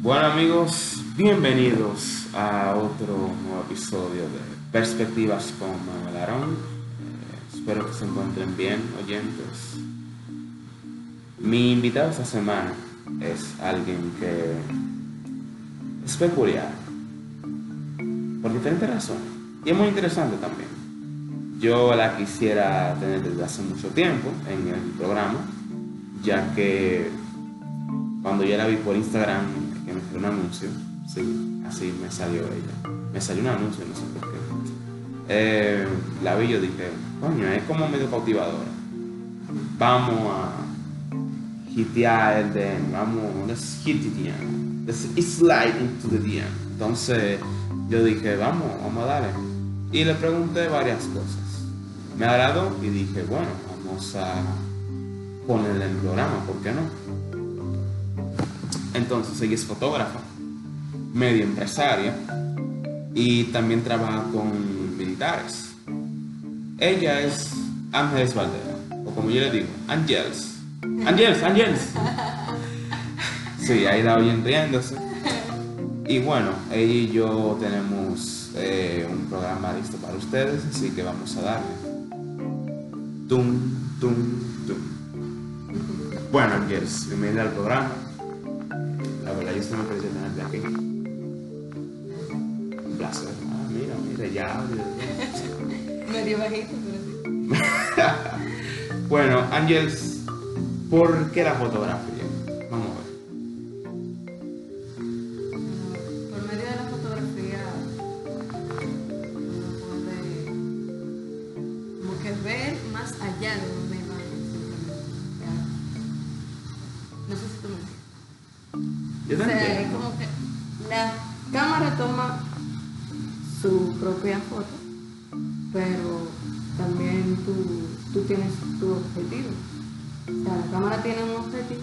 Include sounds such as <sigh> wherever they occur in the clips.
Bueno amigos, bienvenidos a otro nuevo episodio de Perspectivas con Manuel Arón. Eh, espero que se encuentren bien, oyentes. Mi invitado esta semana es alguien que es peculiar, por diferentes razones, y es muy interesante también. Yo la quisiera tener desde hace mucho tiempo en el programa, ya que cuando yo la vi por Instagram, que me salió un anuncio, sí, así me salió ella. Me salió un anuncio, no sé por qué. Eh, la vi yo dije, coño, es como medio cautivadora. Vamos a hitear el DM, vamos, let's hit the DM. Let's slide into the DM. Entonces yo dije, vamos, vamos a darle. Y le pregunté varias cosas. Me agradó y dije, bueno, vamos a ponerle en el programa, ¿por qué no? Entonces ella es fotógrafa, medio empresaria y también trabaja con militares. Ella es Ángeles Valdera, o como yo le digo, Ángels. Ángels, Ángels. <laughs> Sí, ahí la oyen riéndose. Y bueno, ella y yo tenemos eh, un programa listo para ustedes, así que vamos a darle. Tum, tum, tum. Bueno, Ángels, bienvenida al programa. La verdad, yo estoy muy feliz de tenerte aquí. Un placer. Ah, mira, mira, ya. <laughs> Medio bajito, pero sí. <laughs> bueno, Ángels, ¿por qué la fotografía? Objetivo. O sea, la cámara tiene un objetivo,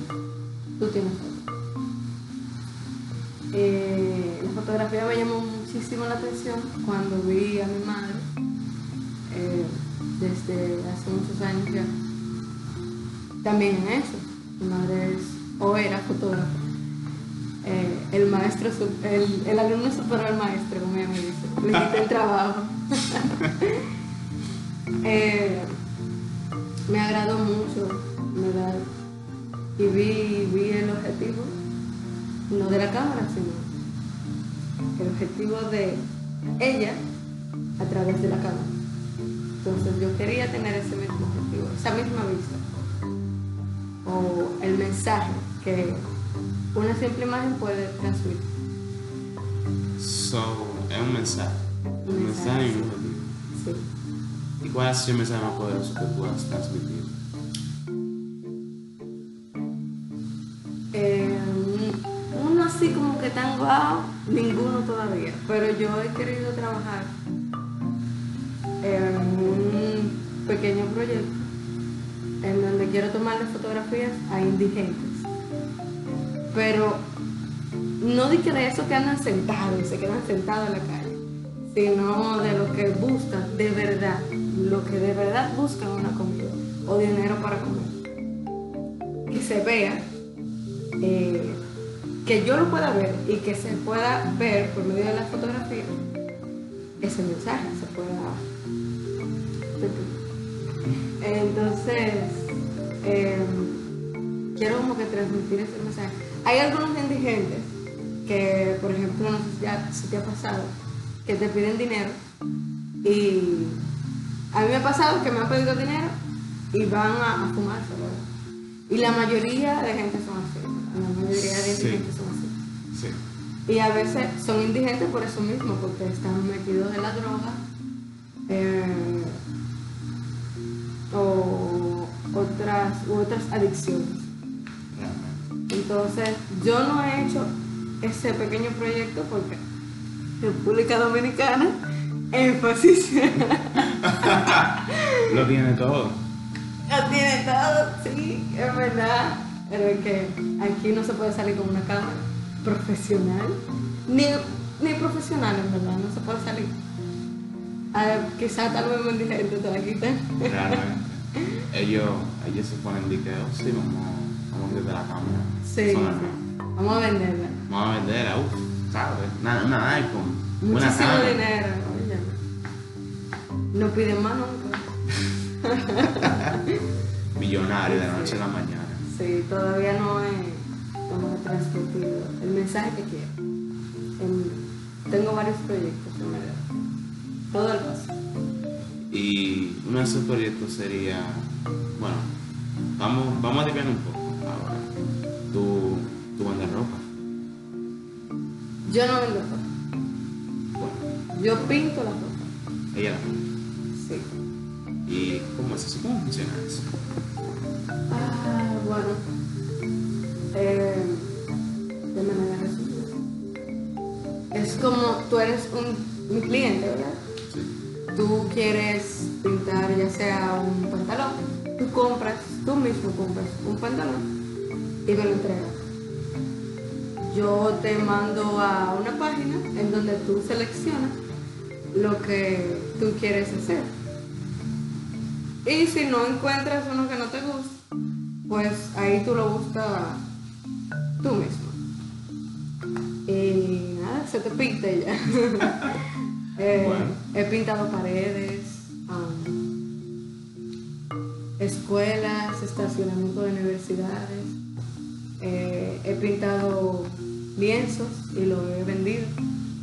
tú tienes otro. Eh, la fotografía me llamó muchísimo la atención cuando vi a mi madre eh, desde hace muchos años ya. También en eso. Mi madre es, o era fotógrafa. Eh, el maestro, el, el alumno superó al maestro, como ella me dice. Le quité el trabajo. <laughs> no de la cámara, sino el objetivo de ella a través de la cámara. Entonces yo quería tener ese mismo objetivo, esa misma vista. O el mensaje que una simple imagen puede transmitir. So, es un mensaje. Un Un mensaje y un objetivo. Sí. ¿Y cuál sido el mensaje más poderoso que puedas transmitir? Como que tan guau, ninguno todavía. Pero yo he querido trabajar en un pequeño proyecto en donde quiero tomarle fotografías a indigentes. Pero no de que de esos que andan sentados se quedan sentados en la calle, sino de los que buscan de verdad, lo que de verdad buscan una comida o dinero para comer. Que se vea eh, que yo lo pueda ver y que se pueda ver por medio de la fotografía ese mensaje, se pueda... Entonces, eh, quiero como que transmitir ese mensaje. Hay algunos indigentes que, por ejemplo, no sé si, ya- si te ha pasado, que te piden dinero y a mí me ha pasado que me han pedido dinero y van a, a fumarse. Y la mayoría de gente son la mayoría de Sí. indigentes son así. Sí. Y a veces son indigentes por eso mismo, porque están metidos en la droga eh, o otras, u otras adicciones. Entonces, yo no he hecho ese pequeño proyecto porque República Dominicana, énfasis, <laughs> Lo tiene todo. lo tiene todo, sí, es verdad. Pero es que aquí no se puede salir con una cámara profesional, ni, ni profesional en verdad, no se puede salir. Ah, quizás tal vez un indigente te la quiten. Realmente. ellos, ellos se ponen de que, oh, sí, vamos, vamos desde la cámara. Sí, Vamos a venderla. Vamos a venderla, uff, ¿sabes? Una, una iPhone. Muchísimo dinero, oye. No piden más nunca. <laughs> Millonario de la noche a la mañana. Sí, todavía no he, transmitido el mensaje que quiero. En- tengo varios proyectos en verdad. Todo el paso. Y uno de esos proyectos sería, bueno, vamos, vamos a dividir un poco ahora. Tu, tu vendes ropa. Yo no vendo ropa. Bueno, Yo pinto la ropa. ella la Sí. ¿Y cómo es eso? ¿Cómo funciona eso? Ah, bueno. Eh, de manera resumida. Es como tú eres un, un cliente, ¿verdad? Sí. Tú quieres pintar ya sea un pantalón, tú compras, tú mismo compras un pantalón y me lo entregas. Yo te mando a una página en donde tú seleccionas lo que tú quieres hacer. Y si no encuentras uno que no te gusta, pues ahí tú lo buscas tú mismo. Y nada, se te pinta ya. <laughs> Eh, Bueno. He pintado paredes, um, escuelas, estacionamiento de universidades. Eh, he pintado lienzos y lo he vendido.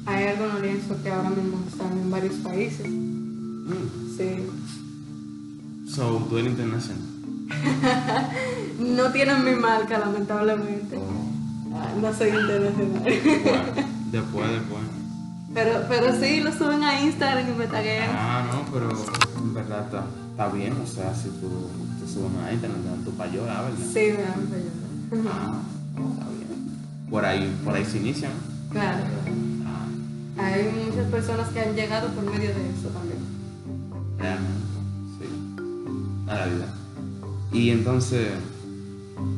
Hay algunos lienzos que ahora mismo están en varios países. Mm. Sí. So, tú eres internacional. <laughs> No tienen mi marca, lamentablemente. Ah, No soy internacional. Bueno, <laughs> después, después. Pero, pero sí, lo suben a Instagram y me taguean. Ah, no, pero en verdad está, está bien. O sea, si tú te subes a internet, te dan tu payola, ¿verdad? Sí, me dan payada. Ah, está bien. Por ahí, por ahí se inicia, ¿no? Claro. Ah, Hay muchas personas que han llegado por medio de eso también. realmente, sí. A la vida. Y entonces,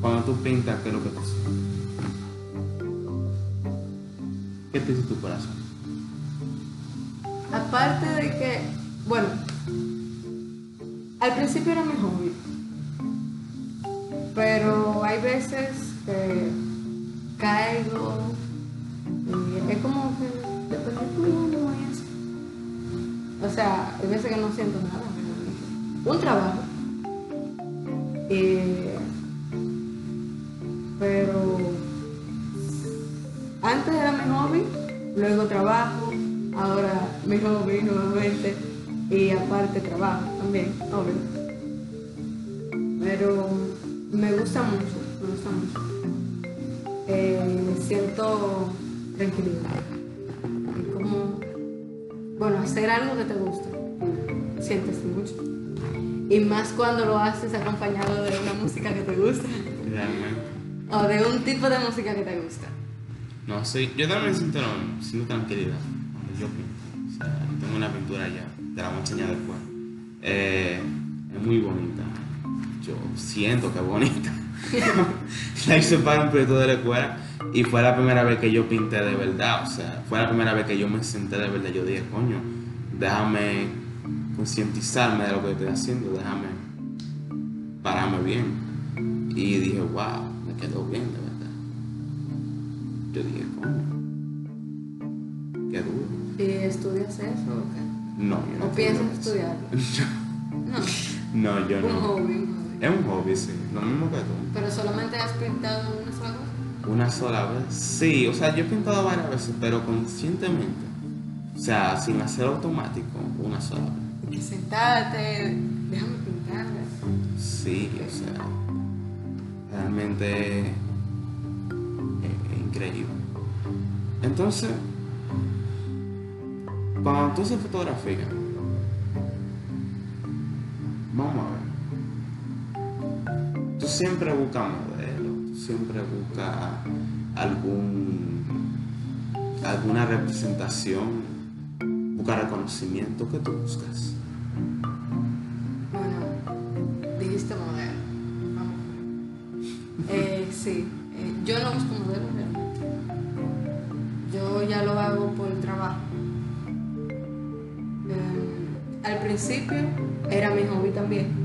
cuando tú pintas, ¿qué es lo que te? ¿Qué te dice tu corazón? Aparte de que, bueno, al principio era mi hobby, pero hay veces que caigo y es como que depende de ánimo y eso. O sea, hay veces que no siento nada. Un trabajo. Eh, pero antes era mi hobby, luego trabajo, ahora mi hobby nuevamente y aparte trabajo también, obvio. Pero me gusta mucho, me gusta mucho. Eh, siento tranquilidad. Es como, bueno, hacer algo que te gusta, sientes mucho. Y más cuando lo haces acompañado de una música que te gusta Realmente. o de un tipo de música que te gusta. No, sí, yo también siento, siento tranquilidad cuando yo pinto. O sea, tengo una pintura ya, te la voy a enseñar después. Eh, es muy bonita. Yo siento que es bonita. <laughs> la hice para un proyecto de la escuela y fue la primera vez que yo pinté de verdad. O sea, fue la primera vez que yo me senté de verdad. Yo dije, coño, déjame concientizarme de lo que estoy haciendo, déjame pararme bien. Y dije, wow, me quedó bien de verdad. Yo dije, coño, qué duro. ¿Y estudias eso o qué? No, yo no ¿O piensas estudiarlo? <laughs> No, No, yo un no. hobby, un hobby. Es un hobby, sí, lo mismo que tú. Pero solamente has pintado una sola cosa. Una sola vez. Sí, o sea, yo he pintado varias veces, pero conscientemente. O sea, sin hacer automático, una sola vez. Que sentarte, déjame pintarla. Sí, o sea, realmente es, es increíble. Entonces, cuando tú haces fotografía, vamos a ver. Tú siempre buscas modelos, tú siempre buscas algún alguna representación, buscas reconocimiento que tú buscas. Bueno, dijiste modelo. Vamos. Eh, sí, eh, yo no busco modelo realmente. Yo ya lo hago por el trabajo. Eh, al principio era mi hobby también.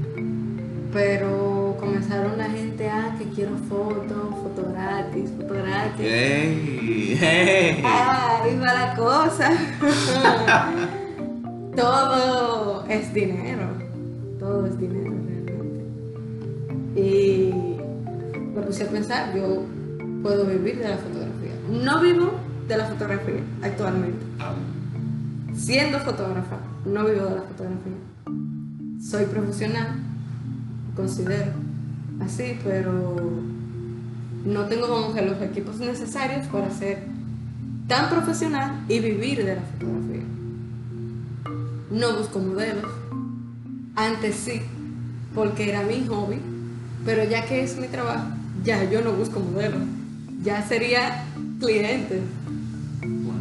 Pero comenzaron la gente, ah, que quiero fotos, foto gratis, foto gratis. ¡Ey! <laughs> ¡Ey! Ah, va la cosa. <laughs> Todo es dinero. Todo es dinero realmente. Y me puse a pensar, yo puedo vivir de la fotografía. No vivo de la fotografía actualmente. Siendo fotógrafa, no vivo de la fotografía. Soy profesional, considero así, pero no tengo como que los equipos necesarios para ser tan profesional y vivir de la fotografía. No busco modelos. Antes sí, porque era mi hobby, pero ya que es mi trabajo, ya yo no busco modelos. Ya sería clientes.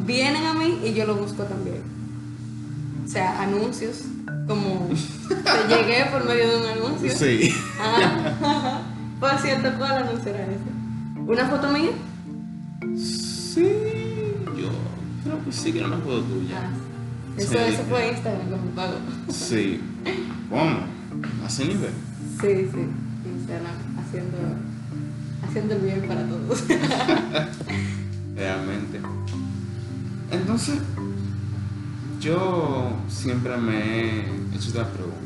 Vienen a mí y yo lo busco también. O sea, anuncios, como te <laughs> llegué por medio de un anuncio. Sí. Ah, <laughs> por cierto, ¿cuál anuncio era ese? ¿Una foto mía? Sí, yo creo que sí que era una foto tuya. Ah, eso, fue Instagram como pago. Sí. ¿Cómo? ¿A ese nivel? Sí, sí, Instagram, haciendo, haciendo el bien para todos. <laughs> Realmente. Entonces, yo siempre me he hecho esta pregunta.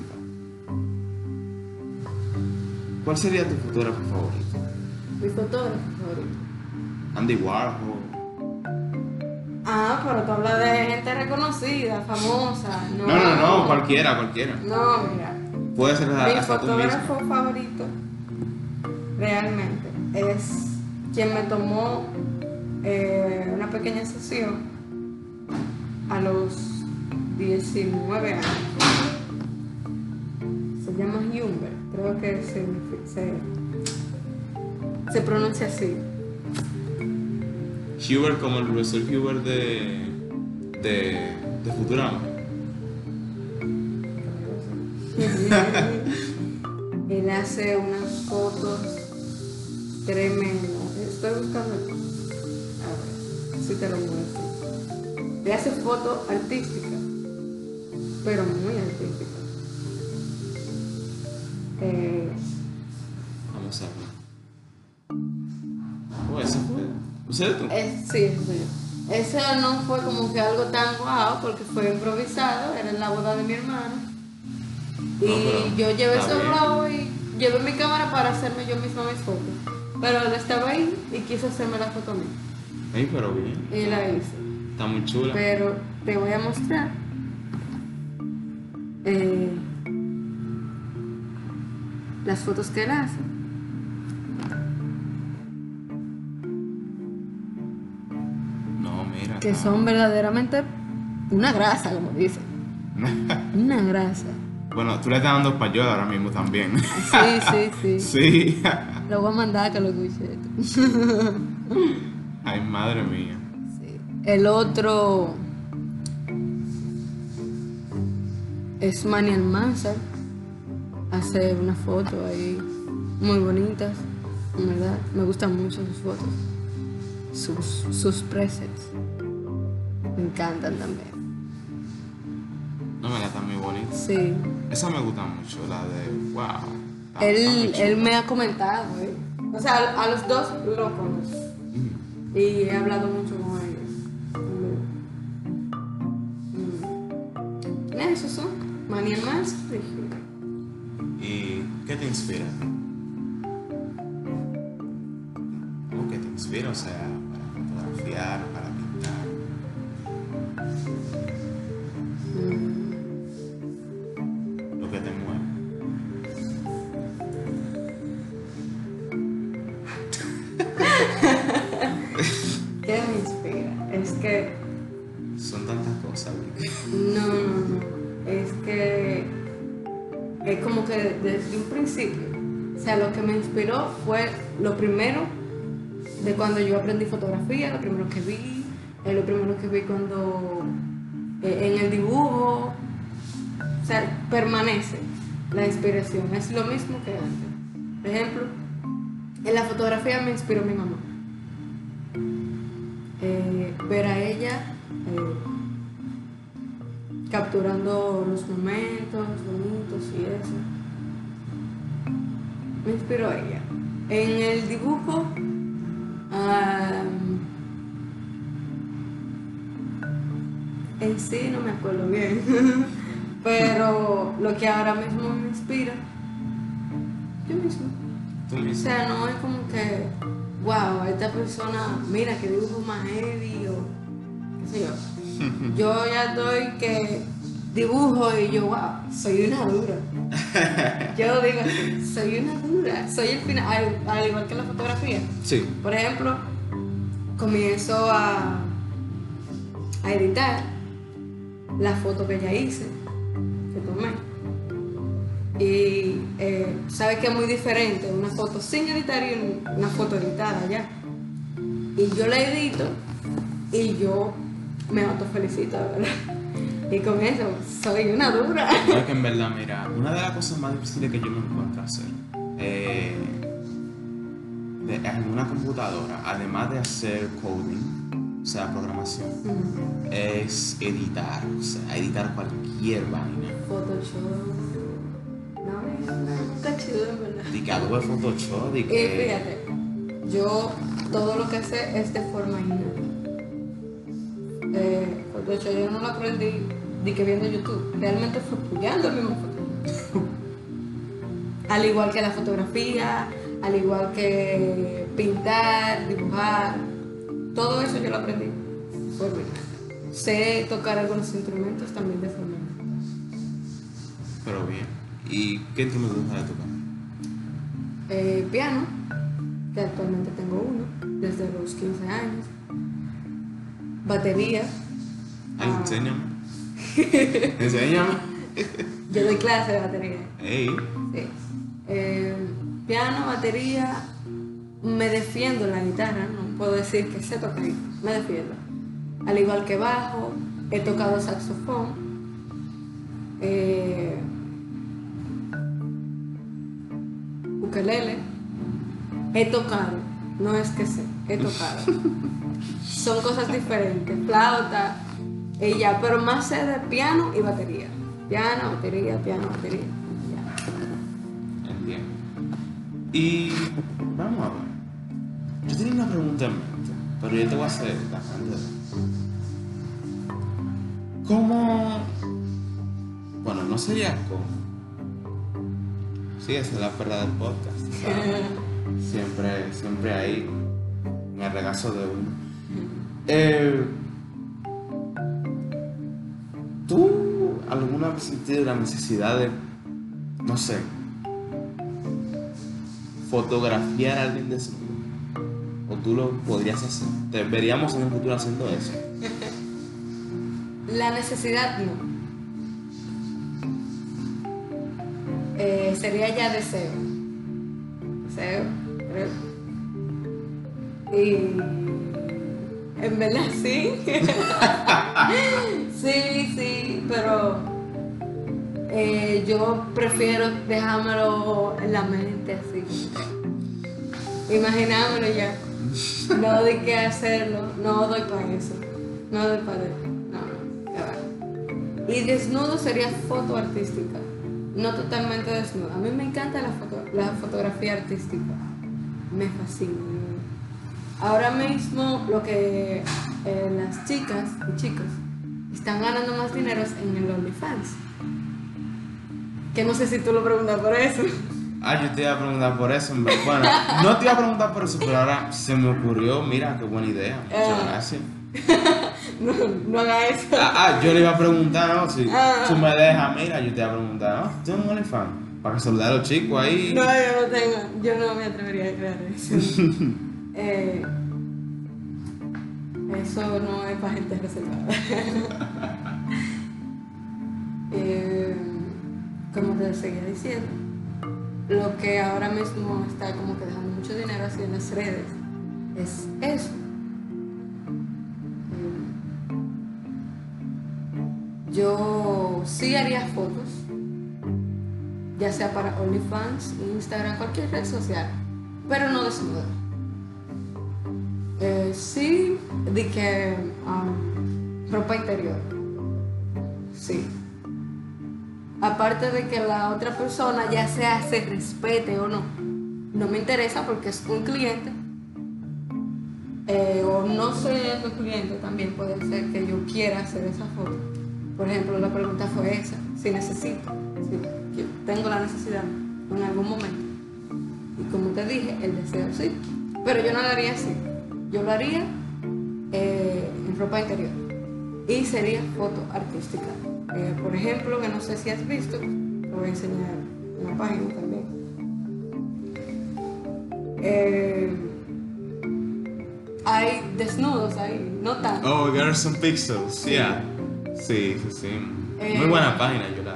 ¿Cuál sería tu fotógrafo favorito? Mi fotógrafo favorito. Andy Warhol. Ah, pero tú hablas de gente reconocida, famosa. No, No, no, no, cualquiera, cualquiera. No, mira. Puede ser Mi hasta tú mismo. fotógrafo favorito realmente es quien me tomó eh, una pequeña sesión a los 19 años. Se llama Humber, creo que se, se pronuncia así. Hubert como el profesor Hubert de, de, de Futurama. <laughs> Él hace unas fotos tremendas. Estoy buscando. A ver, si te lo muestro. Él hace fotos artísticas, pero muy artísticas. Eh, Vamos a ver. Fue. ¿Ese eres tú? es- sí, es mío. Ese no fue como que algo tan guau porque fue improvisado, era en la boda de mi hermano. Y No, yo llevé ese globo y llevé mi cámara para hacerme yo misma mis fotos. Pero él estaba ahí y quiso hacerme la foto a mí. Ey, pero bien. Y la hice. Está muy chula. Pero te voy a mostrar. eh, las fotos que él hace. Que son verdaderamente una grasa, como dicen. <laughs> Una grasa. bueno, tú le estás dando español ahora mismo también. Sí, sí, sí. <laughs> sí. Lo voy a mandar a que lo escuche. <laughs> Ay, madre mía. Sí. El otro es Manny Almanzar. Hace una foto ahí muy bonitas, en verdad. Me gustan mucho sus fotos. Sus, sus presets. Me encantan también. No, mira, está muy bonita. Sí. Esa me gusta mucho, la de. Wow. Está- Él, él me ha comentado, ¿eh? O sea, a los dos lo conozco. Ujú. Y he hablado mucho con ellos. Mm. Esos son. Manny Almanzar y Hubert. ¿Y qué te inspira? ¿Cómo que te inspira? O sea, para fotografiar, para O sea, lo que me inspiró fue lo primero de cuando yo aprendí fotografía, lo primero que vi, eh, lo primero que vi cuando. eh, en el dibujo. O sea, permanece la inspiración. Es lo mismo que antes. Por ejemplo, en la fotografía me inspiró mi mamá. Eh, ver a ella eh, capturando los momentos bonitos y eso. Me inspiró ella. En el dibujo, en sí no me acuerdo bien, <laughs> pero lo que ahora mismo me inspira, yo mismo. Tú O mismo. sea, no es como que, wow, esta persona, mira que dibujo más heavy o qué sé yo. <laughs> Yo ya estoy que dibujo y yo, wow, soy una dura. <laughs> Yo digo soy una dura. Soy el final, al, al igual que la fotografía. Sí. Por ejemplo, comienzo a, a editar la foto que ya hice, que tomé. Y eh, sabes que es muy diferente una foto sin editar y un- una foto editada ya. Y yo la edito y yo me autofelicito, ¿verdad? Y con eso soy una dura. <laughs> Creo que en verdad, mira, una de las cosas más difíciles que yo me encuentro hacer eh, de- en una computadora, además de hacer coding, o sea, programación, es editar, o sea, editar cualquier vaina. Photoshop. No, no, está chido en verdad. De que de Photoshop, Y que... fíjate, yo todo lo que sé es de forma innata. Eh, Photoshop yo no lo aprendí de que viendo YouTube, realmente fue apoyando el mismo Photoshop. al igual que la fotografía, al igual que pintar, dibujar, todo eso yo lo aprendí innata. Sé tocar algunos instrumentos también de forma. Pero bien. ¿Y qué instrumento gusta tocar? Eh, piano, que actualmente tengo uno, desde los 15 años. Batería, Ah. enséñame. Enséñame. yo doy clase de batería. Ey. Sí. Eh, piano, batería, me defiendo en la guitarra, no puedo decir que sé tocar, me defiendo. Al igual que bajo, he tocado saxofón. Eh, ukelele, he tocado, no es que sé, he tocado. <laughs> Son cosas diferentes, flauta ya, pero más sé de piano y batería. Piano, batería, piano, batería. Ya. Entiendo. Y vamos a ver. Yo tenía una pregunta en mente, pero yo te voy a hacer la. ¿Cómo? Bueno, no sería cómo. Sí, esa es la verdad del podcast. ¿sabes? <laughs> Siempre, siempre ahí, en el regazo de uno. Eh, ¿Tú alguna vez has sentido la necesidad de, no sé, fotografiar a alguien desnudo? ¿O tú lo podrías hacer? ¿Te veríamos en el futuro haciendo eso? La necesidad no. Eh, sería ya deseo. Deseo, creo. Y en verdad sí. <laughs> sí, sí, pero eh, yo prefiero dejármelo en la mente así. Imaginármelo ya. No doy que hacerlo, no doy para eso. No doy para eso. No, no, ya va. Y desnudo sería foto artística, no totalmente desnudo. A mí me encanta la, foto, la fotografía artística, me fascina. Ahora mismo lo que eh, las chicas y chicos están ganando más dinero en el OnlyFans. Que no sé si tú lo preguntas por eso. Ah, yo te iba a preguntar por eso. Bueno, no te iba a preguntar por eso, pero ahora se me ocurrió. Mira, qué buena idea. Muchas Ah. gracias. <laughs> No, no haga eso. Ah, ah, yo le iba a preguntar, ¿no? Si Ah. tú me dejas, mira, yo te iba a preguntar, ¿no? ¿Tú eres un OnlyFans? Para saludar a los chicos ahí. No, yo no tengo, yo no me atrevería a crear eso. <laughs> Eh, eso no es para gente reservada. <laughs> Eh, como te seguía diciendo, lo que ahora mismo está como que dejando mucho dinero así en las redes es eso. Eh, yo sí haría fotos, ya sea para OnlyFans, Instagram, cualquier red social, pero no desnuda. Eh, sí, de que um, ropa interior. Sí. Aparte de que la otra persona, ya sea se respete o no, no me interesa porque es un cliente. eh, o no el cliente también puede ser que yo quiera hacer esa foto. Por ejemplo, la pregunta fue esa, si necesito, si tengo la necesidad en algún momento. Y como te dije, el deseo sí. Pero yo no lo haría así. Yo lo haría eh, en ropa interior. Y sería foto artística. Eh, por ejemplo, que no sé si has visto, te voy a enseñar una página también. Eh, hay desnudos ahí, no tanto. Oh, Girls and Pixels, Sí. yeah. Sí, sí, sí. Eh, Muy buena página, yo la.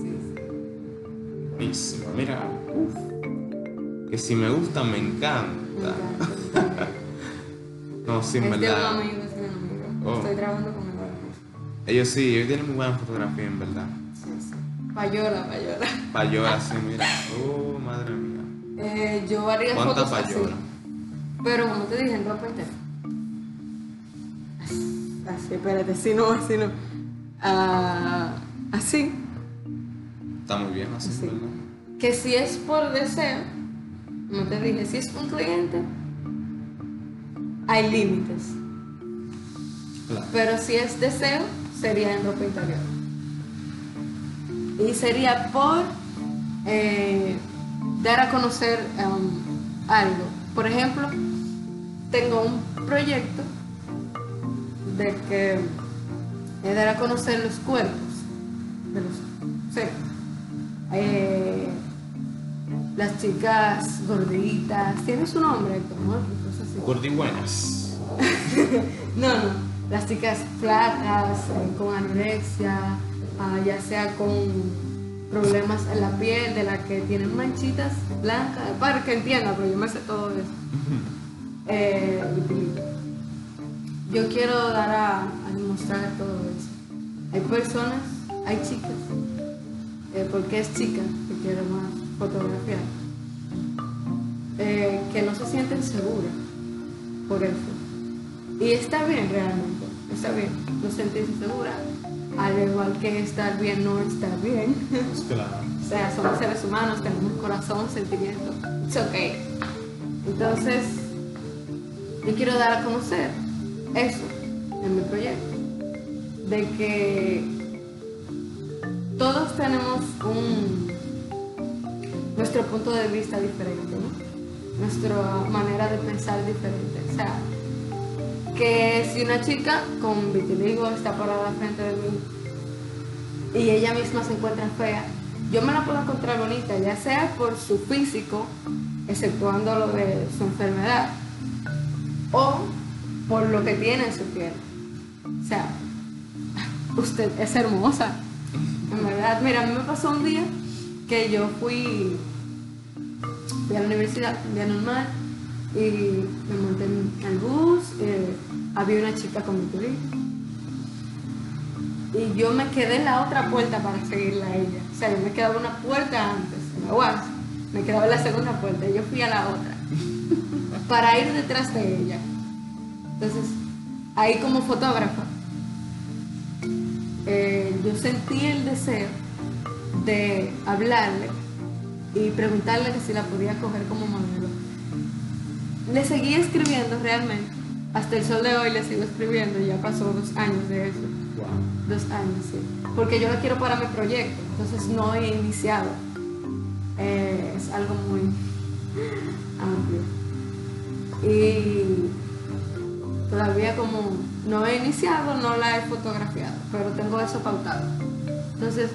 Sí, sí. Buenísima. Mira, uf. Que si me gusta, encanta, me encanta. No, sí, en verdad. es amigo. Oh. Estoy trabajando con mismo. Ellos sí, ellos tienen muy buena fotografía, en verdad. Sí, sí. Payola, payola. <laughs> Payola, así, mira. Oh, madre mía. Eh, yo haría ¿Cuánta fotos así. payola? Pero como te dije, en ropa. Así, espérate, así no, así no. Ah, así. Está muy bien, así, Sí. ¿verdad? Que si es por deseo, como te dije, si es un cliente, hay límites. Claro. Pero si es deseo, sería en ropa interior. Y sería por eh, dar a conocer um, algo. Por ejemplo, tengo un proyecto de que dar a conocer los cuerpos de los seres. Eh, las chicas gorditas, tiene su nombre, Gordibuenas. <laughs> No, no. Las chicas flacas, eh, con anorexia, ah, ya sea con problemas en la piel, de las que tienen manchitas blancas, para que entienda, pero yo me sé todo eso. Eh, yo quiero dar a, a demostrar todo eso. Hay personas, hay chicas, eh, porque es chica que quiero más fotografiar, eh, que no se sienten seguras por eso. Y está bien realmente, está bien, no sentirse segura, al igual que estar bien no está bien. Claro. <laughs> o sea, somos seres humanos, tenemos corazón, sentimiento, it's okay. Entonces, yo quiero dar a conocer eso en mi proyecto, de que todos tenemos un nuestro punto de vista diferente, ¿no? Nuestra manera de pensar diferente. O sea, que si una chica con vitiligo está parada frente de mí y ella misma se encuentra fea, yo me la puedo encontrar bonita, ya sea por su físico, exceptuando lo de su enfermedad, o por lo que tiene en su piel. O sea, usted es hermosa. En verdad, mira, a mí me pasó un día que yo fui, fui a la universidad, un día normal, y me monté en el bus, eh, había una chica con mi vitiligo. Y yo me quedé en la otra puerta para seguirla a ella. O sea, yo me quedaba una puerta antes, en la UAS. Me quedaba en la segunda puerta y yo fui a la otra. <laughs> para ir detrás de ella. Entonces, ahí como fotógrafa, eh, yo sentí el deseo de hablarle y preguntarle que si la podía coger como modelo. Le seguí escribiendo realmente. Hasta el sol de hoy le sigo escribiendo, ya pasó dos años de eso. Wow. Dos años, sí. Porque yo la quiero para mi proyecto, entonces no he iniciado. Eh, es algo muy amplio. Y todavía como no he iniciado, no la he fotografiado, pero tengo eso pautado. Entonces,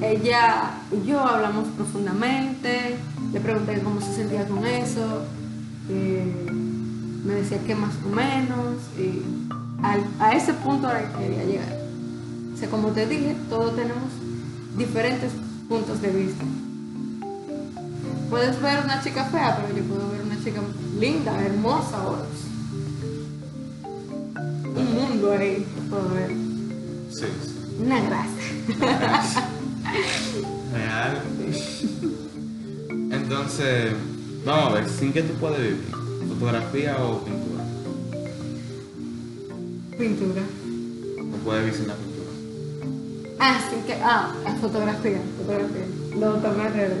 ella y yo hablamos profundamente, le pregunté cómo se sentía con eso, eh, me decía que más o menos, y al- a ese punto era que quería llegar. O sea, como te dije, todos tenemos diferentes puntos de vista. Puedes ver una chica fea, pero yo puedo ver una chica linda, hermosa, o un mundo ahí que puedo ver. Sí, sí. Una grasa. Real. Entonces, vamos a ver, ¿sin qué tú puedes vivir? ¿Fotografía o pintura? Pintura. ¿No puedes vivir sin la pintura? Ah, sí, que. Ah, la fotografía, fotografía. No, también alrededor.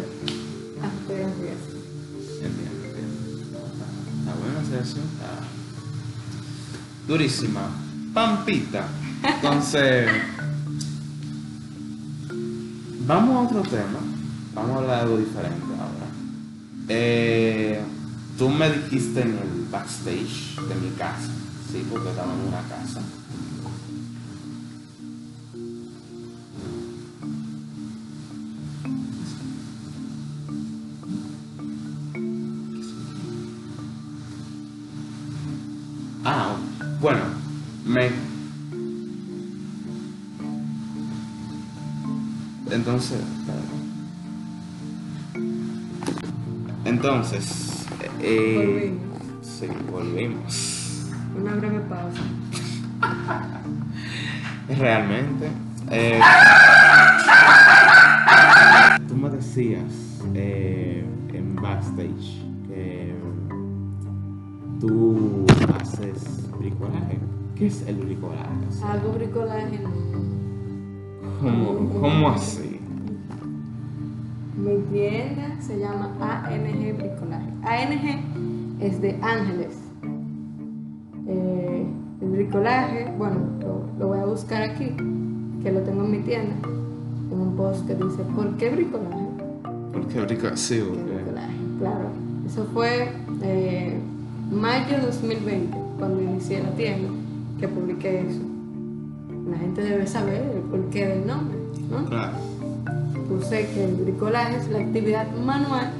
Las fotografías. Entiendo, entiendo. Está ah, buena esa eso. Está durísima. Pampita. Entonces vamos a otro tema. Vamos a hablar de algo diferente ahora. Eh, tú me dijiste en el backstage de mi casa, sí, porque estaba en una casa. Entonces... Eh, Volvimos. sí, volvimos. Una breve pausa. Realmente. eh, tú me decías eh, en backstage que tú haces bricolaje. ¿Qué es el bricolaje? O sea, Hago bricolaje. ¿Cómo, cómo así? Mi tienda se llama ANG Bricolaje. ANG es de Ángeles. Eh, el bricolaje, bueno, lo, lo voy a buscar aquí, que lo tengo en mi tienda, en un post que dice, ¿por qué bricolaje? ¿Por qué bricolaje? Sí, ¿Qué porque... bricolaje? Claro, eso fue eh, mayo de 2020, cuando inicié la tienda, que publiqué eso. La gente debe saber el porqué del nombre, ¿no? Claro. Puse que el bricolaje es la actividad manual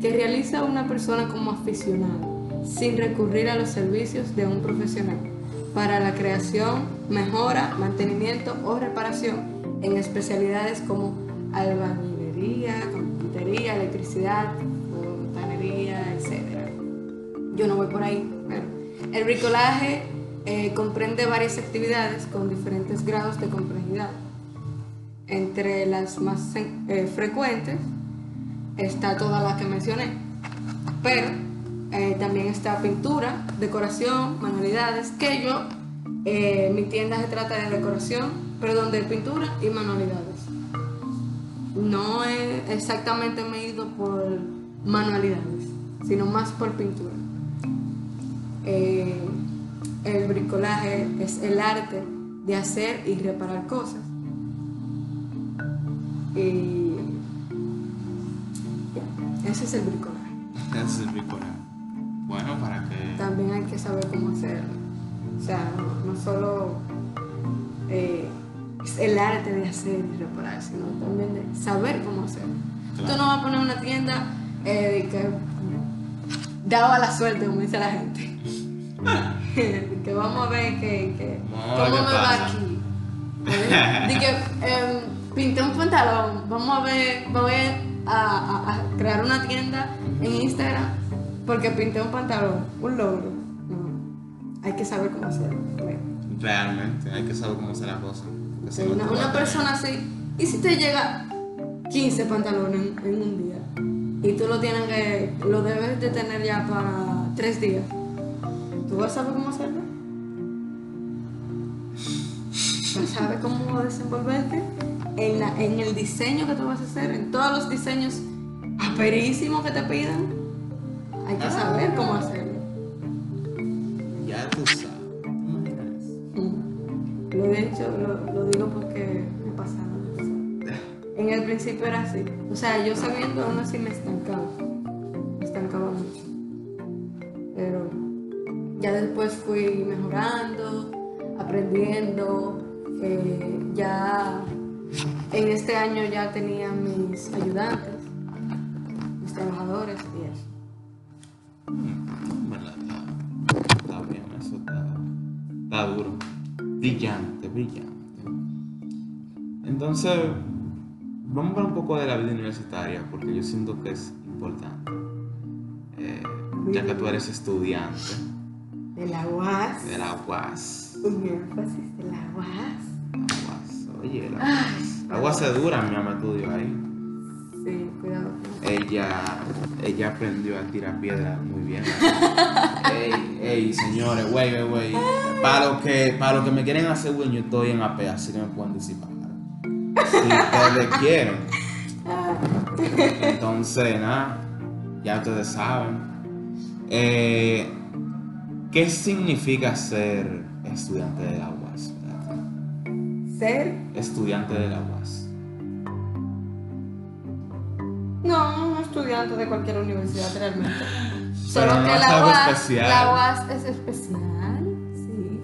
que realiza una persona como aficionado, sin recurrir a los servicios de un profesional, para la creación, mejora, mantenimiento o reparación en especialidades como albañilería, carpintería, electricidad, fontanería, etc. Yo no voy por ahí, pero el bricolaje eh, comprende varias actividades con diferentes grados de complejidad. Entre las más eh, frecuentes está toda la que mencioné, pero eh, también está pintura, decoración, manualidades, que yo, eh, mi tienda se trata de decoración, perdón, de pintura y manualidades. No he exactamente me he ido por manualidades, sino más por pintura. El bricolaje es el arte de hacer y reparar cosas. Y ya, ese es el bricolaje. Ese es el bricolaje. Bueno, para que... También hay que saber cómo hacerlo. O sea, no, no solo eh, es el arte de hacer y reparar, sino también de saber cómo hacerlo. Claro. Tú no vas a poner una tienda eh, de que daba la suerte, como dice la gente. <laughs> que vamos a ver que, que- cómo me va aquí. ¿Eh? Pinté un pantalón, vamos a ver, voy a, a- a crear una tienda en Instagram porque pinté un pantalón, un logro. No, hay que saber cómo hacerlo. Realmente, hay que saber cómo hacer las cosas. no, Una, persona así, ¿y si te llega 15 pantalones en, en un día? Y tú lo tienes que, lo debes de tener ya para tres días. ¿Tú vas a saber cómo hacerlo? ¿Vas a saber cómo desenvolverte en, la- en el diseño que tú vas a hacer? En todos los diseños aperísimos que te pidan. Hay que Ah. saber cómo hacerlo. Ya tú sabes. Mm. Lo he dicho, lo, lo digo porque me pasaron. En el principio era así. O sea, yo sabiendo aún así me estancaba. Me estancaba mucho. Pero ya después fui mejorando, aprendiendo. eh, ya en este año ya tenía mis ayudantes, mis trabajadores y eso. ¿Verdad? Está, bien, eso está, está duro. Brillante, brillante. Entonces, vamos a hablar un poco de la vida universitaria, porque yo siento que es importante. Eh, ya que tú eres estudiante De la UAS. de la UAS. Un énfasis de la UAS. Oye, la UAS es dura, mi mamá estudió ahí. Sí, cuidado. Ella, ella aprendió a tirar piedras muy bien. <laughs> ey, ey, señores, güey, güey, güey. Para los que, para los que me quieren hacer güey, yo estoy en AP, así que me pueden decir pájaro. Si ustedes quieren. Entonces, nada, ya ustedes saben. Eh, ¿Qué significa ser estudiante de? Beatriz? Ser, Estudiante de la UAS. no, un estudiante de cualquier universidad realmente. <laughs> Solo no que la UAS, especial. la UAS es especial, sí,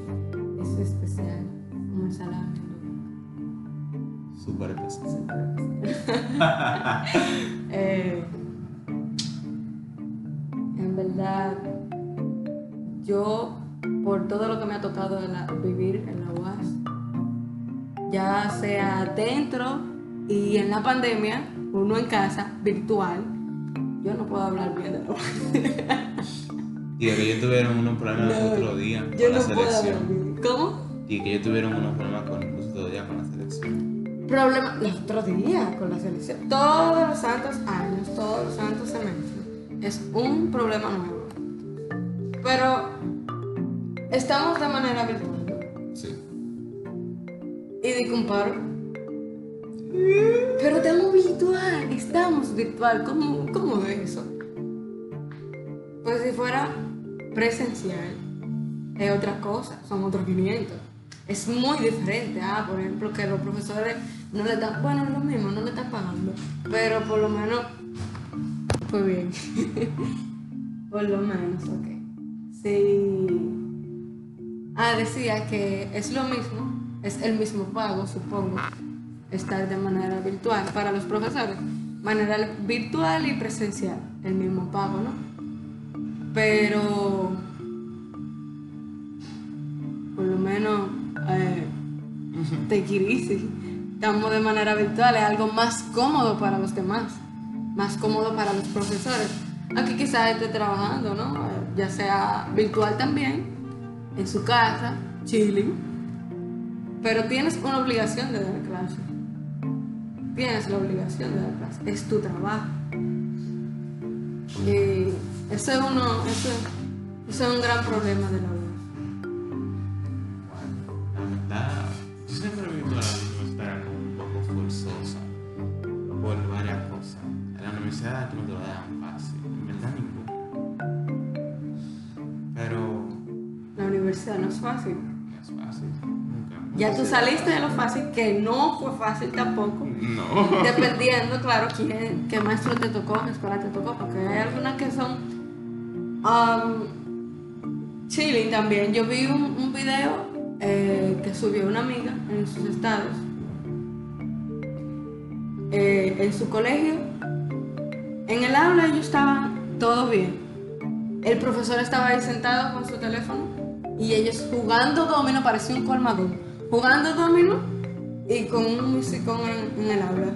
es especial, el salami. Súper especial. <laughs> Eh, en verdad, yo, por todo lo que me ha tocado en la- vivir en la UAS, ya sea dentro y en la pandemia, uno en casa, virtual, yo no puedo hablar bien de la. Y de que ellos tuvieron unos problemas el No, otro día Yo con no la selección. ¿Cómo? Y que ellos tuvieron unos problemas con el otro día con la selección. Problema, el otro día con la selección. Todos los santos años, todos los santos semestres. Es un problema nuevo. Pero estamos de manera virtual. Y de comparo. Pero estamos virtual, estamos virtual. ¿Cómo, cómo es eso? Pues si fuera presencial, es otra cosa, son otros 500. Es muy diferente. Ah, por ejemplo, que los profesores no le están, bueno, lo mismo, no le están pagando. Pero por lo menos, fue bien. <laughs> por lo menos, ok. Sí. Ah, decía que es lo mismo, es el mismo pago, supongo, estar de manera virtual para los profesores. Manera virtual y presencial, el mismo pago, ¿no? Pero, por lo menos, eh, it easy. Estamos de manera virtual, es algo más cómodo para los demás, más cómodo para los profesores. Aquí quizás esté trabajando, ¿no? Ya sea virtual también, en su casa, chilling. Pero tienes una obligación de dar clase. Tienes la obligación de dar clase. Es tu trabajo. Y eso es, uno, eso, eso es un gran problema de la vida. La verdad, yo siempre he visto a la universidad como un poco forzosa por varias cosas. En la universidad no te lo dan fácil, en verdad ninguno. Pero La universidad no es fácil. no es fácil. Ya tú saliste de lo fácil, que no fue fácil tampoco. No. Dependiendo, claro, quién, qué maestro te tocó, qué escuela te tocó, porque hay algunas que son um, chilling también. Yo vi un, un video eh, que subió una amiga en sus estados. Eh, en su colegio, en el aula ellos estaban todo bien. El profesor estaba ahí sentado con su teléfono y ellos jugando domino, parecía un colmadón. Jugando domino y con un musicón en, en el aula.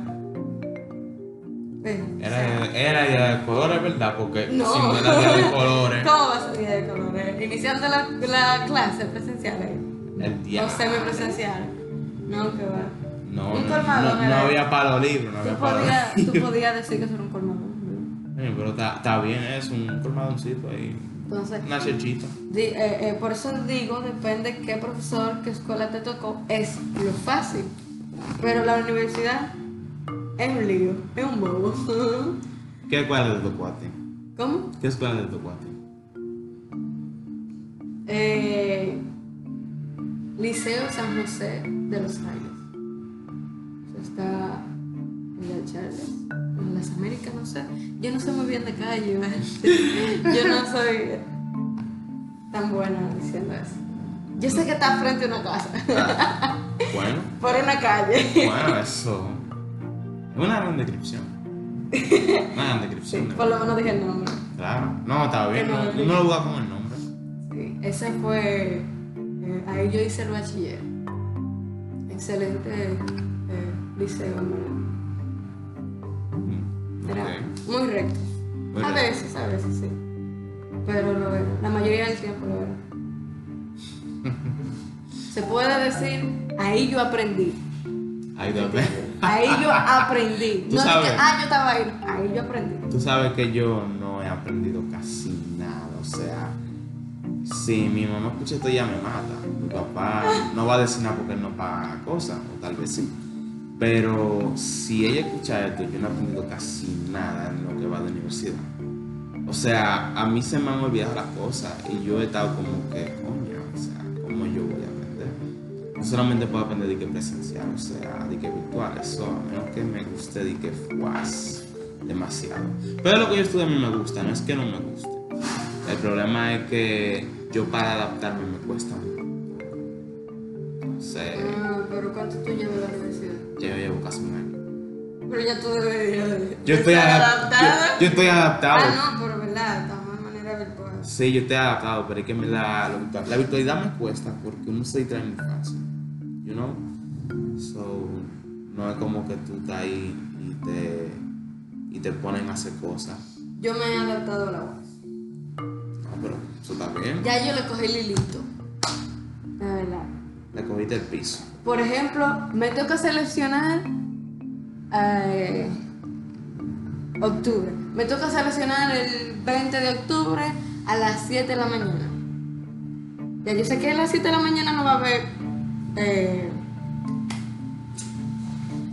Eh, Era, era día de colores, ¿verdad? Porque No. si no era de <laughs> colores, ¿Cómo va a ser día de colores? Iniciando la, la clase presencial ahí. el día. O semipresencial. No, que va. No, Un no, colmadón no, era. no había palo libre, no Tú palo tú libre. podías decir que eso era un colmadón. Oye, <laughs> Pero está bien, es un colmadoncito ahí. Entonces, Una chechita. di- eh, eh, por eso digo, depende qué profesor, qué escuela te tocó, es lo fácil. Pero la universidad es un lío, es un bobo. <laughs> ¿Qué escuela te tocó a ti? ¿Cómo? ¿Qué escuela te tocó a ti? Eh, Liceo San José de los. Eso está en la Charles, en las Américas, no sé. Yo no sé muy bien de calle. Yo no soy tan buena diciendo eso. Yo sé que está frente a una casa, Ah, bueno, por una calle. bueno, eso. Es una gran descripción. Una gran descripción. de Por lo menos dije el nombre. Claro. No, está bien. No No, lo no busca con el nombre. Sí, ese fue. eh, ahí yo hice el bachiller. Excelente eh, liceo. Mm, Era muy recto. Muy a recto. veces, a veces sí. Pero lo era. La mayoría del tiempo lo era. <laughs> Se puede decir, ahí yo aprendí. Ahí te ve. Ahí yo aprendí. <laughs> No es que, sabes. ah, yo estaba ahí. Ahí yo aprendí. Tú sabes que yo no he aprendido casi nada. O sea, si mi mamá escucha esto, ya me mata. Mi papá <laughs> no va a decir nada porque él no paga cosas, o tal vez sí. Pero si ella escucha esto, yo no he aprendido casi nada en lo que va de universidad. o sea, a mí se me han olvidado las cosas y yo he estado como que, coño, o sea, ¿cómo yo voy a aprender? No solamente puedo aprender de que presencial, o sea, de que virtual, eso, a menos que me guste de que fuas demasiado. Pero lo que yo estudio a mí me gusta, no es que no me guste. El problema es que yo para adaptarme me cuesta mucho. Pero ya tú deberías de Yo estoy, adaptada. yo, yo estoy adaptado. Ah, no, pero verdad, estamos de manera virtual. Sí, yo estoy adaptado, pero es que me virtual- la virtualidad me cuesta porque uno se distrae muy fácil. You know? So, no es como que tú estás ahí y te, y te ponen a hacer cosas. Yo me he adaptado a la UAS. No, pero eso está bien. Ya yo le cogí el hilito. De verdad. Le cogiste el piso. Por ejemplo, me toca seleccionar eh, octubre. Me toca seleccionar el 20 de octubre a las 7 de la mañana. Ya yo sé que a las 7 de la mañana no va a haber. eh,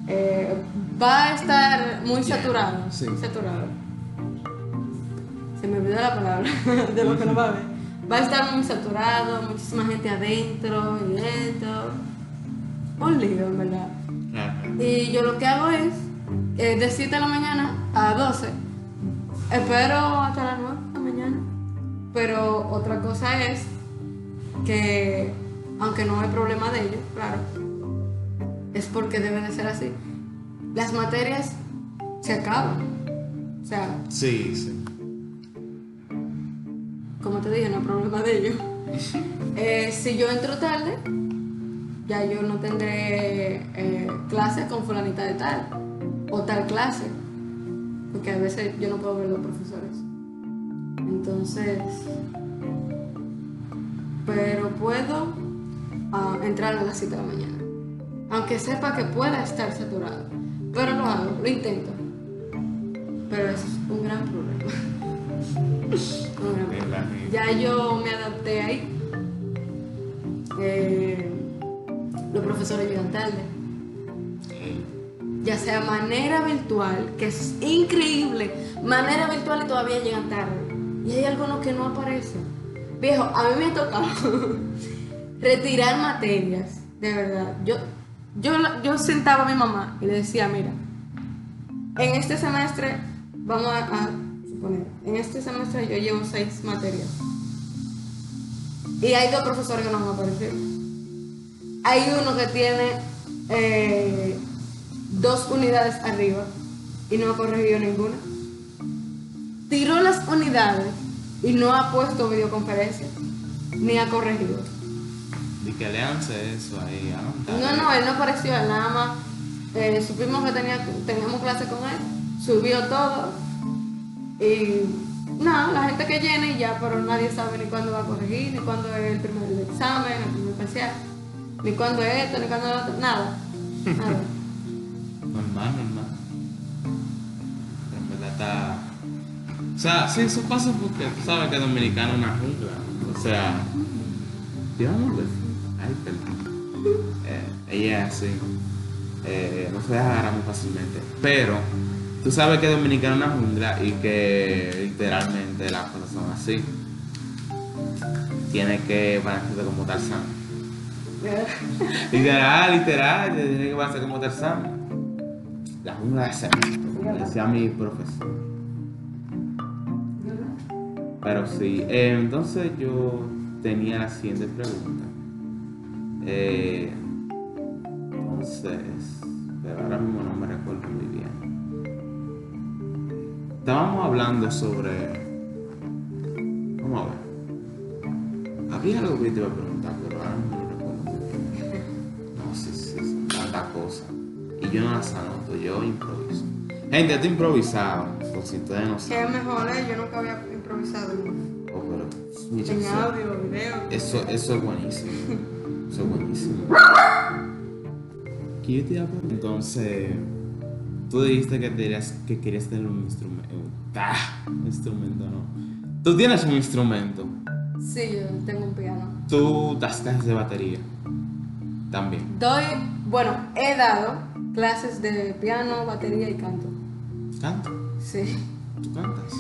eh, va a estar muy saturado. sí. Saturado. Se me olvidó la palabra <laughs> de lo que no va a haber. Va a estar muy saturado, muchísima gente adentro y esto. Un lío, en verdad. Y yo lo que hago es, eh, de 7 de la mañana a 12, espero hasta las 9 de la mañana. Pero otra cosa es que, aunque no hay problema de ello, claro, es porque debe de ser así. Las materias se acaban. O sea, Sí, sí. como te dije, no hay problema de ello. <laughs> Eh, si yo entro tarde, ya yo no tendré eh, clase con fulanita de tal o tal clase, porque a veces yo no puedo ver los profesores. Entonces, pero puedo ah, entrar a las 7 de la mañana, aunque sepa que pueda estar saturado, pero lo hago, lo intento. Pero es un gran problema. <laughs> un gran problema. Ya yo me adapté ahí. Eh, los profesores llegan tarde. Ya sea manera virtual, que es increíble. Manera virtual y todavía llegan tarde. Y hay algunos que no aparecen. Viejo, a mí me ha tocado <laughs> retirar materias. De verdad. Yo, yo, yo sentaba a mi mamá y le decía, mira, en este semestre, vamos a, a suponer, en este semestre yo llevo seis materias. Y hay dos profesores que no han aparecido. Hay uno que tiene eh, dos unidades arriba y no ha corregido ninguna. Tiró las unidades y no ha puesto videoconferencia, ni ha corregido. Di que leanse eso ahí. ah, No, no, él no apareció, nada más eh, supimos que tenía, teníamos clase con él, subió todo y nada, la gente que llene y ya, pero nadie sabe ni cuándo va a corregir, ni cuándo es el primer examen, el primer parcial, ni cuándo es esto, ni cuándo nada. nada. <laughs> Normal, normal. En verdad está. O sea, sí, eso pasa porque tú sabes que Dominicano es una jungla. O sea, digámosle. Ay, perdón. Eh, ella así. Eh, no se deja agarrar muy fácilmente. Pero tú sabes que Dominicano es una jungla y que literalmente las cosas son así. Tiene que balancearse como Tarzán. <laughs> Literal, literal, tiene que pasar como Tarzán. La jungla de cemento, como decía mi profesor. Pero sí, eh, entonces yo tenía la siguiente pregunta. Eh, entonces, pero ahora mismo no me recuerdo muy bien. Estábamos hablando sobre. Vamos a ver. Había algo que te iba a preguntar, pero ahora no tanta cosa. Y yo no las anoto, yo improviso. Gente, estoy improvisado, por si ustedes no Que es saben. mejor, ¿eh? yo nunca había improvisado Oh, pero, en audio, video. Eso, eso es buenísimo. <laughs> Eso es buenísimo. ¿Qué yo te iba a preguntar? Entonces, tú dijiste que, querías, que querías tener un instrumento. Ah, un instrumento, no. Tú tienes un instrumento. Sí, yo tengo un piano. Tú das clases de batería. También. Doy, bueno, he dado clases de piano, batería y canto. Canto. Sí. Tú cantas.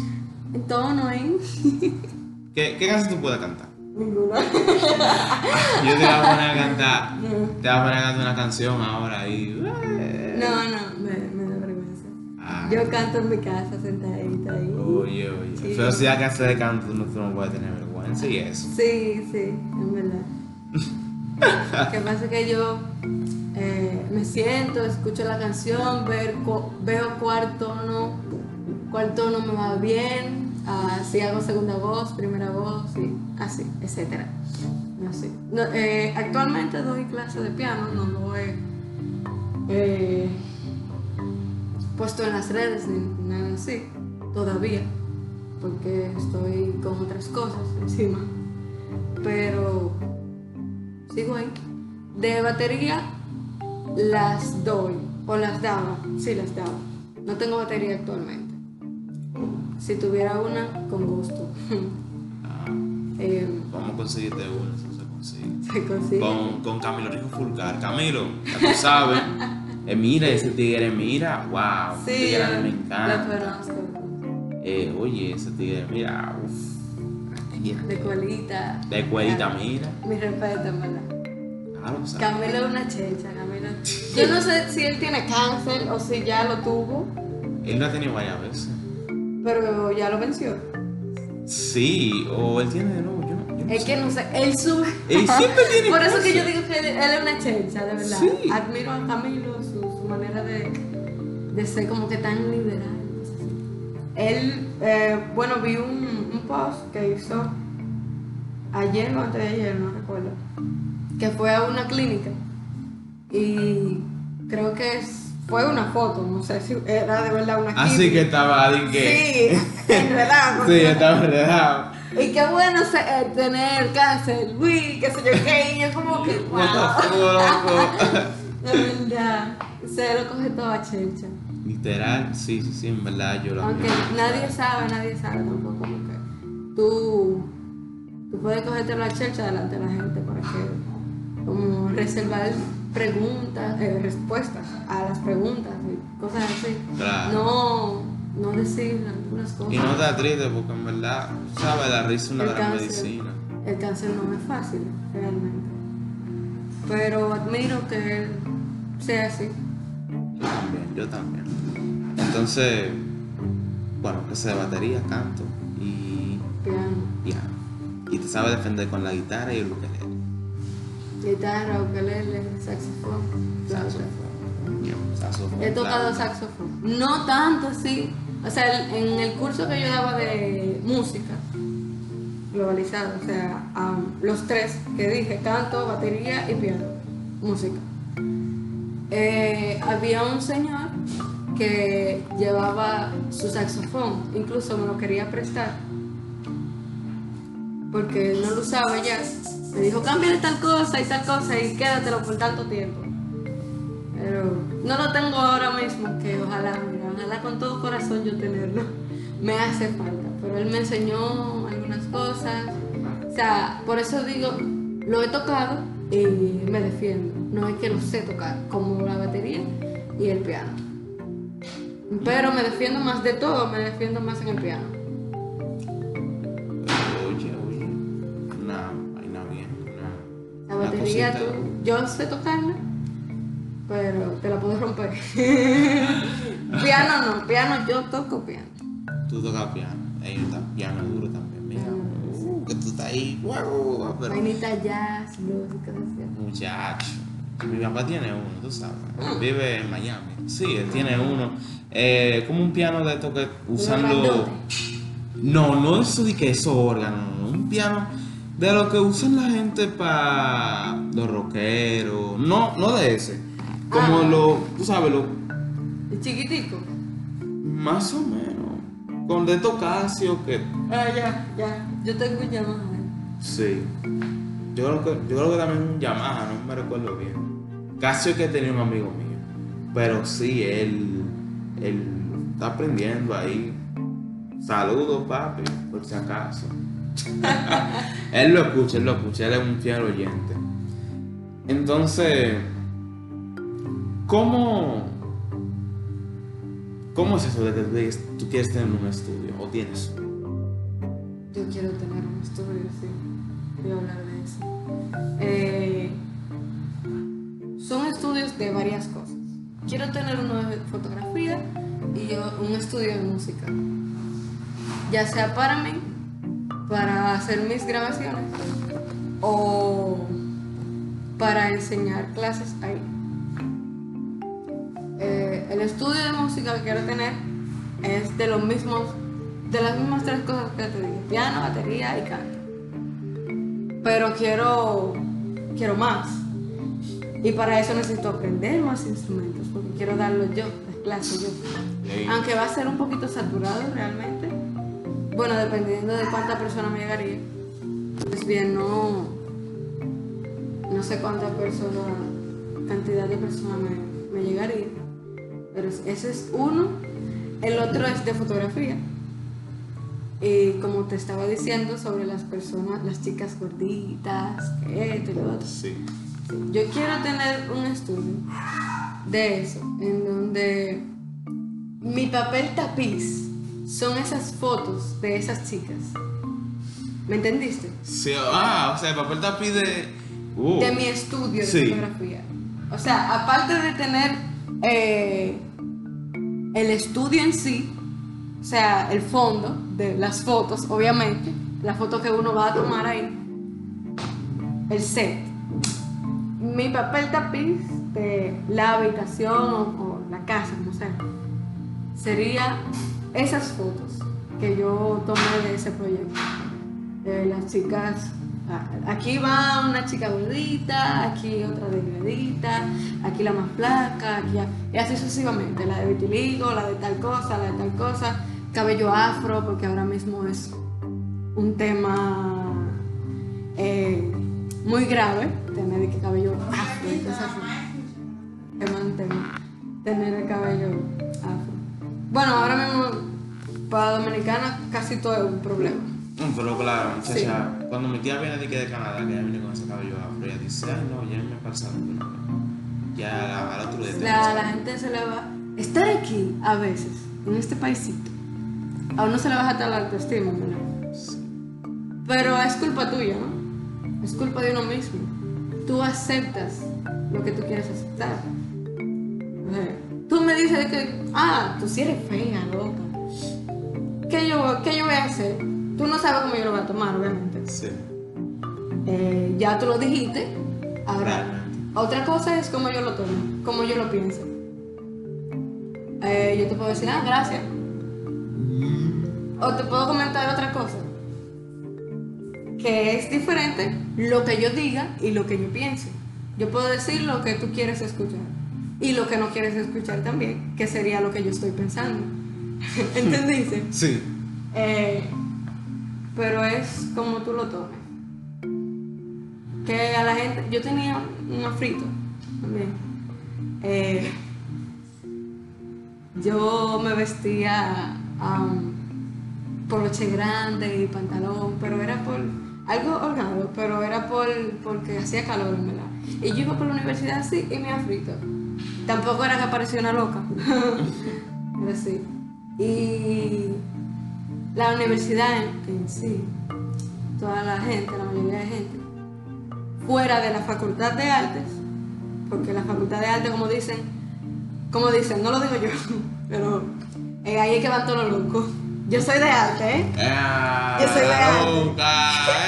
en tono, ¿eh? ¿Qué, qué canción tú puedes cantar? Ninguna. <laughs> Yo te voy a poner a cantar. Te voy a poner a cantar una canción ahora y. No, no, me, me da vergüenza. Ah, Yo canto en mi casa sentadita ahí. Oye, oye. Sí. Pero si hagas de canto, tú no, tú no puedes tener vergüenza y eso. Sí, sí, en verdad. <laughs> Lo que pasa es que yo eh, me siento, escucho la canción, veo cuál tono, cuál tono me va bien, ah, si hago segunda voz, primera voz, así, etcétera. Así. No, eh, actualmente doy clases de piano, no lo he eh, puesto en las redes ni nada así, todavía, porque estoy con otras cosas encima. Pero sigo ahí. De batería las doy, o las daba, sí las daba. No tengo batería actualmente. Si tuviera una, con gusto. Ah, <laughs> Eh, vamos a conseguirte una, eso se consigue. <laughs> se consigue. Con, con Camilo Rico Fulcar. Camilo, ya tú sabes. <laughs> Eh, mira ese tigre, mira, wow. Sí, tigre me lo encanta. conozco. Eh, oye, ese tigre, mira, uff. De colita. De cuerita, Ah, mira. Mi respeto, en verdad. Claro, Camilo es una chelcha, Camilo. Yo no sé si él tiene cáncer o si ya lo tuvo, él lo ha tenido varias veces. pero ya lo venció. Sí, o él tiene de nuevo, yo no, yo no Es sé. que no sé, él sube. Él siempre tiene <laughs> Por eso que cosas. yo digo que él, es una chelcha, de verdad. Sí. Admiro a Camilo, su, su manera de, de ser como que tan liberal. Él, eh, bueno, vi un, un post que hizo ayer o antes de ayer, no recuerdo, que fue a una clínica y creo que fue una foto, no sé si era de verdad una clínica. Así que estaba alguien que. Sí, <laughs> enredado. <laughs> Sí, estaba enredado. Y qué bueno eh, tener cáncer, uy, qué sé yo qué, y yo como que, <laughs> wow. De verdad, se lo coge todo a chelcha. Literal, sí, sí, sí, en verdad yo lo Aunque nadie sabe, nadie sabe tampoco como que tú, tú puedes cogértelo a chelcha delante de la gente para que como reservar preguntas, eh, respuestas a las preguntas y cosas así. Claro. No, no decir algunas cosas. Y no te triste porque en verdad, sabes, la risa es una El gran cáncer. medicina. El cáncer no es fácil, realmente. Pero admiro que él sea así. Yo también, yo también. Entonces, bueno, que sea batería, canto y Piano, piano. Y te sabes defender con la guitarra y el ukelele. Guitarra, ukelele, saxofón, flauta. Saxofón. He tocado saxofón. No tanto así. O sea, en el curso que yo daba de música globalizado, o sea, los tres que dije, canto, batería y piano, música. Eh, había un señor que llevaba su saxofón, incluso me lo quería prestar, porque no lo usaba ya. Me dijo, cámbiale tal cosa y tal cosa y quédatelo por tanto tiempo. Pero no lo tengo ahora mismo, que ojalá, ojalá con todo corazón yo tenerlo. <laughs> Me hace falta, pero él me enseñó algunas cosas. O sea, por eso digo, lo he tocado y me defiendo. No es que lo sé tocar, como la batería y el piano. Pero me defiendo más de todo, me defiendo más en el piano. Batería, tú, yo sé tocarla, pero te la puedo romper. <laughs> piano no, piano yo toco piano. Tú tocas piano. Ahí está piano duro también. Mira. Ah. Uh, que tú estás ahí. Wow, pero. Vainita jazz, blues y cosas así. Muchacho. Mi papá tiene uno, tú sabes. Vive en Miami. Sí, él tiene uno. Eh, como un piano de esto que usan los. grandote? No, no eso de que es órgano. no, Un piano de lo que usan la gente para los rockeros. No, no de ese. Como Ah. lo. Tú sabes, lo. ¿Y chiquitico? Más o menos. Con de Casio que. Ah, ya, ya. Yo tengo un Yamaha. Sí. Yo creo que, yo creo que también un Yamaha, no me recuerdo bien. Casio que tenía un amigo mío. Pero sí, él, él está aprendiendo ahí. Saludos, papi, por si acaso. <laughs> él lo escucha, él lo escucha, él es un fiel oyente. Entonces, ¿cómo, ¿cómo es eso de que tú quieres tener un estudio? ¿O tienes? Yo quiero tener un estudio, sí. Voy a hablar de eso. Eh, son estudios de varias cosas. Quiero tener uno de fotografía y un estudio de música. Ya sea para mí, para hacer mis grabaciones o para enseñar clases ahí. Eh, el estudio de música que quiero tener es de los mismos, de las mismas tres cosas que te dije, piano, batería y canto. Pero quiero, quiero más. Y para eso necesito aprender más instrumentos, porque quiero darlo yo, las clases yo. Aunque va a ser un poquito saturado realmente. Bueno, dependiendo de cuánta persona me llegaría. Pues bien, no. No sé cuánta persona, cantidad de personas me, me llegaría. Pero ese es uno. El otro es de fotografía. Y como te estaba diciendo sobre las personas, las chicas gorditas, que esto y lo otro. Sí. Yo quiero tener un estudio de eso, en donde mi papel tapiz son esas fotos de esas chicas. ¿Me entendiste? Sí, ah, o sea, el papel tapiz de. Uh, De mi estudio de Sí. fotografía. O sea, aparte de tener eh, el estudio en sí, o sea, el fondo de las fotos, obviamente, la foto que uno va a tomar ahí, el set. Mi papel tapiz de la habitación o, o la casa, como sea, sería esas fotos que yo tomé de ese proyecto. De las chicas. Aquí va una chica gordita, aquí otra delgadita, aquí la más flaca, aquí y así sucesivamente. La de vitiligo, la de tal cosa, la de tal cosa. Cabello afro, porque ahora mismo es un tema eh, muy grave tener que cabello afro. Entonces, tema tema, tener el cabello afro. Bueno, ahora mismo para Dominicana casi todo es un problema. Mm, Pero claro, muchacha, Sí. cuando mi tía viene de, que de Canadá, que ella viene con ese cabello afro, ella dice, ay no, ya me pasaron. no, no". Ya la- al otro día La, la gente se le va. Estar aquí a veces, en este paisito, a uno se le baja hasta la autoestima, ¿verdad? Sí. Pero es culpa tuya, ¿no? Es culpa de uno mismo. Tú aceptas lo que tú quieres aceptar. O sea, tú me dices que, ah, tú sí eres fea, loca. ¿Qué yo, ¿Qué yo voy a hacer? Tú no sabes cómo yo lo voy a tomar, obviamente. Sí. Eh, ya tú lo dijiste. Ahora, otra cosa es cómo yo lo tomo, cómo yo lo pienso. Eh, yo te puedo decir, ah, gracias. O te puedo comentar otra cosa. Que es diferente lo que yo diga y lo que yo piense. Yo puedo decir lo que tú quieres escuchar. Y lo que no quieres escuchar también, que sería lo que yo estoy pensando. <laughs> ¿Entendiste? Sí. Eh, pero es como tú lo tomes. Que a la gente. Yo tenía un afrito también. Eh, yo me vestía um, poloche grande y pantalón, pero era por. Algo holgado, pero era por, porque hacía calor, verdad. Y yo iba por la universidad así y me afrito. Tampoco era que parecía una loca. <laughs> Pero sí. Y la universidad en, en sí, toda la gente, la mayoría de gente, fuera de la facultad de artes, porque la facultad de artes, como dicen, como dicen, no lo digo yo, <laughs> pero eh, ahí es que van todos los locos. Yo soy de arte, ¿eh? Ah, Yo soy de arte.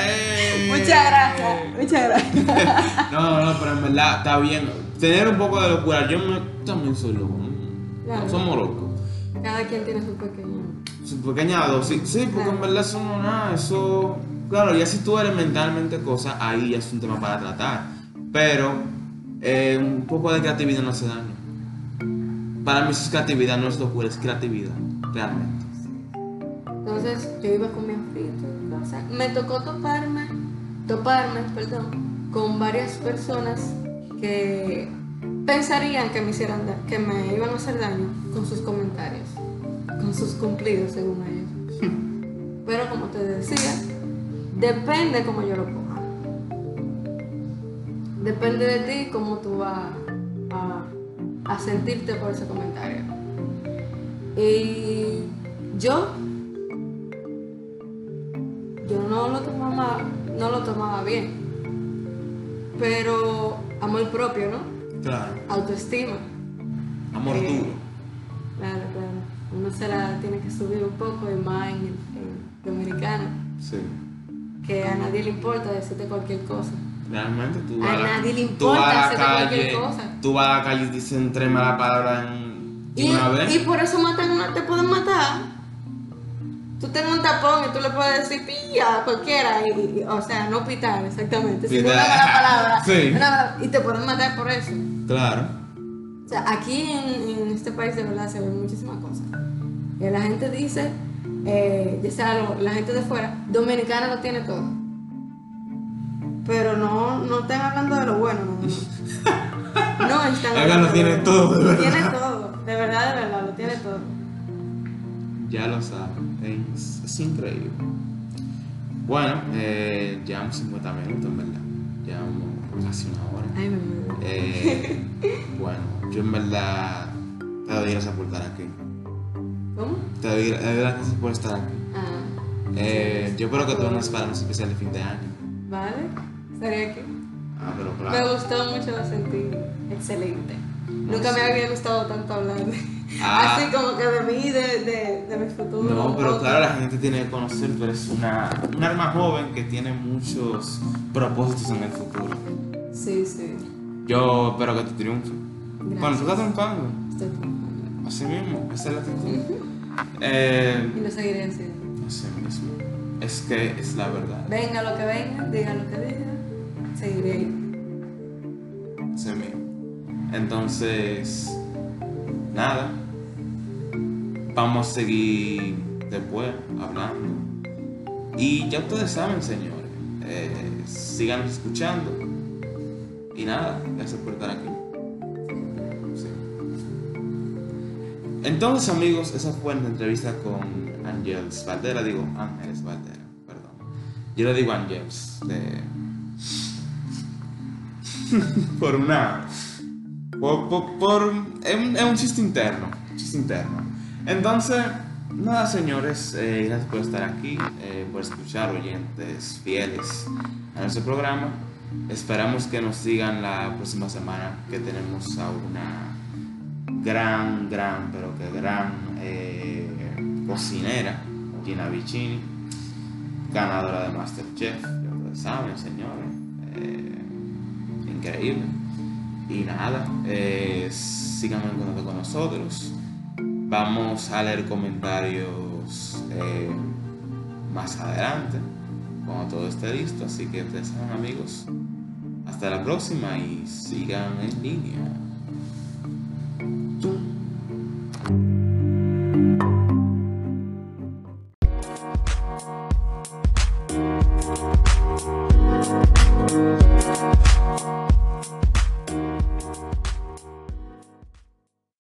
eh. Muchas gracias, muchas gracias. No, no, pero en verdad está bien. Tener un poco de locura. Yo me- también soy loco. ¿no? Somos locos. Cada quien tiene su pequeño. Su pequeña dosis. Sí, porque en verdad eso no nada. Eso. Claro, ya si tú eres mentalmente cosa, ahí ya es un tema para tratar. Pero eh, un poco de creatividad no hace daño. Para mí eso es creatividad, no es locura, es creatividad. Realmente. Entonces yo iba con mi afrito y cosas. Me tocó toparme, toparme, perdón, con varias personas que pensarían que me hicieran que me iban a hacer daño con sus comentarios, con sus cumplidos según ellos. Pero como te decía, depende cómo yo lo coja. Depende de ti cómo tú vas a, a sentirte por ese comentario. Y yo yo no lo tomaba, no lo tomaba bien. Pero amor propio, ¿no? Claro. Autoestima. Amor Eh, duro. Claro, claro. Uno se la tiene que subir un poco y más en, en Dominicana, Sí. que a nadie le importa decirte cualquier cosa. Realmente tú A vas la- nadie le tú importa a la calle, cosa. Tú vas a la calle y dicen tres malas palabras en Y, una vez. y por eso matan, una- te pueden matar. Tú tienes un tapón y tú le puedes decir pilla a cualquiera, y, y- o sea, no pitar exactamente, sino una Pitar. mala palabra. <laughs> Sí. una mala- y te pueden matar por eso. Claro. O sea, aquí en, en este país de verdad se ven muchísimas cosas. Y la gente dice, eh, ya sea lo- la gente de fuera, dominicana lo tiene todo. Pero no, no están hablando de lo bueno, no, no. <laughs> No están Acá hablando lo tiene de todo, de Lo verdad. tiene todo, de verdad, de verdad, lo tiene todo. Ya lo saben. Es, es increíble. Bueno, eh, llevamos 50 minutos, en verdad. Llevamos casi una hora. Ay, me. Eh, bueno, yo en verdad te doy gracias por estar aquí. ¿Cómo? Te doy, gracias por estar aquí. Ah, Eh, yo espero que tú nos para un especial de fin de año. vale, estaré aquí. Ah, pero Me claro. gustó mucho, lo sentí excelente. Nunca me había gustado tanto hablar de... Ah. Así como que de mí, de, de, de mi futuro. No, pero claro, la gente tiene que conocer, tú eres una, un alma joven que tiene muchos propósitos en el futuro. Sí, sí. Yo espero que triunfes. Gracias. Bueno, tú estás triunfando. Estoy triunfando. Así mismo, esa es la actitud. Eh, Y lo seguiré haciendo. así mismo. Es que es la verdad. Venga lo que venga, diga lo que diga, seguiré ahí. Así mismo. Entonces, nada. Vamos a seguir después hablando. Y ya ustedes saben, señores. Eh, sigan escuchando. Y nada, gracias por estar aquí. Entonces, amigos, esa fue la entrevista con Ángels Valdera. Digo, Ángeles Valdera, perdón. Yo le digo Ángels. de- <laughs> por una. Por, por, por- es, un, es un chiste interno. Chiste interno. Entonces, nada, señores. eh, gracias por estar aquí. eh, por escuchar, oyentes fieles a nuestro programa. Esperamos que nos sigan la próxima semana. Que tenemos a una gran, gran, pero que gran eh, cocinera, Gina Vicini, ganadora de Masterchef. Ya saben, señores. eh, increíble. Y nada, eh, sigan en contacto con nosotros. Vamos a leer comentarios eh, más adelante, cuando todo esté listo. Así que ustedes amigos. Hasta la próxima y sigan en línea.